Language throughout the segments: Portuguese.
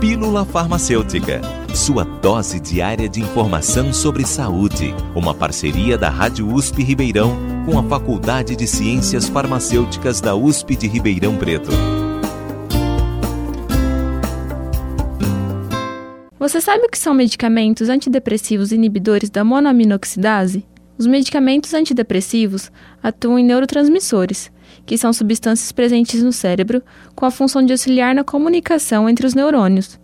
Pílula Farmacêutica, sua dose diária de informação sobre saúde. Uma parceria da Rádio USP Ribeirão com a Faculdade de Ciências Farmacêuticas da USP de Ribeirão Preto. Você sabe o que são medicamentos antidepressivos inibidores da monoaminoxidase? Os medicamentos antidepressivos atuam em neurotransmissores, que são substâncias presentes no cérebro com a função de auxiliar na comunicação entre os neurônios.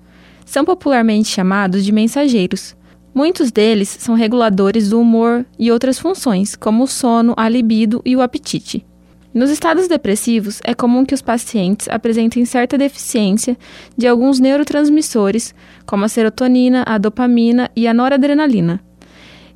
São popularmente chamados de mensageiros. Muitos deles são reguladores do humor e outras funções, como o sono, a libido e o apetite. Nos estados depressivos, é comum que os pacientes apresentem certa deficiência de alguns neurotransmissores, como a serotonina, a dopamina e a noradrenalina.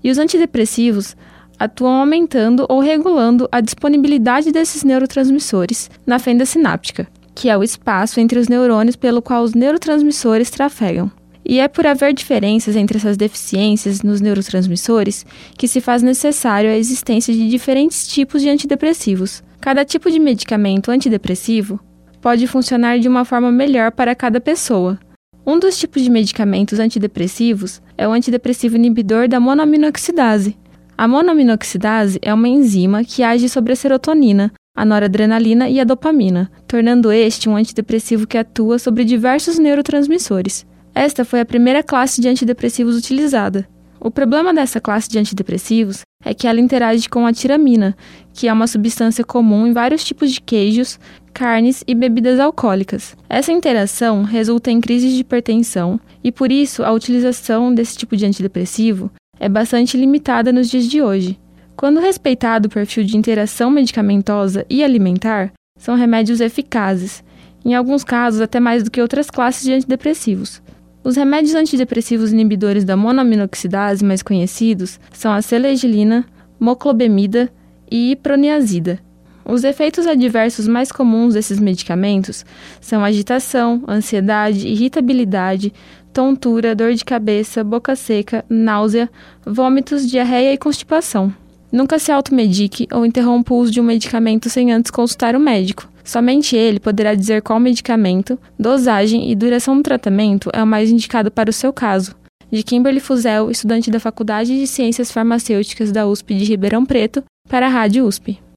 E os antidepressivos atuam aumentando ou regulando a disponibilidade desses neurotransmissores na fenda sináptica, que é o espaço entre os neurônios pelo qual os neurotransmissores trafegam. E é por haver diferenças entre essas deficiências nos neurotransmissores que se faz necessário a existência de diferentes tipos de antidepressivos. Cada tipo de medicamento antidepressivo pode funcionar de uma forma melhor para cada pessoa. Um dos tipos de medicamentos antidepressivos é o antidepressivo inibidor da monoaminoxidase, a monoaminoxidase é uma enzima que age sobre a serotonina, a noradrenalina e a dopamina, tornando este um antidepressivo que atua sobre diversos neurotransmissores. Esta foi a primeira classe de antidepressivos utilizada. O problema dessa classe de antidepressivos é que ela interage com a tiramina, que é uma substância comum em vários tipos de queijos, carnes e bebidas alcoólicas. Essa interação resulta em crises de hipertensão e, por isso, a utilização desse tipo de antidepressivo é bastante limitada nos dias de hoje. Quando respeitado o perfil de interação medicamentosa e alimentar, são remédios eficazes, em alguns casos até mais do que outras classes de antidepressivos. Os remédios antidepressivos inibidores da monoaminoxidase mais conhecidos são a selegilina, moclobemida e iproniazida. Os efeitos adversos mais comuns desses medicamentos são agitação, ansiedade, irritabilidade, tontura, dor de cabeça, boca seca, náusea, vômitos, diarreia e constipação. Nunca se automedique ou interrompa o uso de um medicamento sem antes consultar o médico. Somente ele poderá dizer qual medicamento, dosagem e duração do tratamento é o mais indicado para o seu caso. De Kimberly Fuzel, estudante da Faculdade de Ciências Farmacêuticas da USP de Ribeirão Preto, para a Rádio USP.